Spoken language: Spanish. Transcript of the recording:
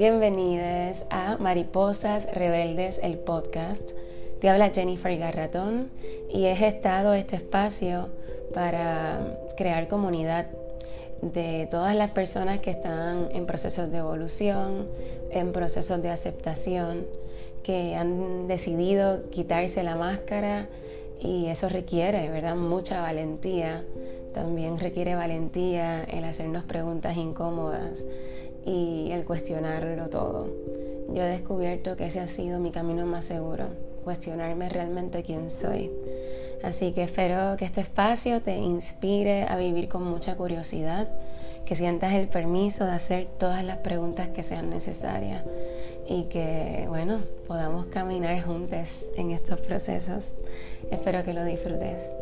Bienvenidos a Mariposas Rebeldes, el podcast. Te habla Jennifer Garratón y he gestado este espacio para crear comunidad de todas las personas que están en procesos de evolución, en procesos de aceptación, que han decidido quitarse la máscara y eso requiere, ¿verdad? Mucha valentía. También requiere valentía el hacernos preguntas incómodas y el cuestionarlo todo. Yo he descubierto que ese ha sido mi camino más seguro, cuestionarme realmente quién soy. Así que espero que este espacio te inspire a vivir con mucha curiosidad, que sientas el permiso de hacer todas las preguntas que sean necesarias y que, bueno, podamos caminar juntos en estos procesos. Espero que lo disfrutes.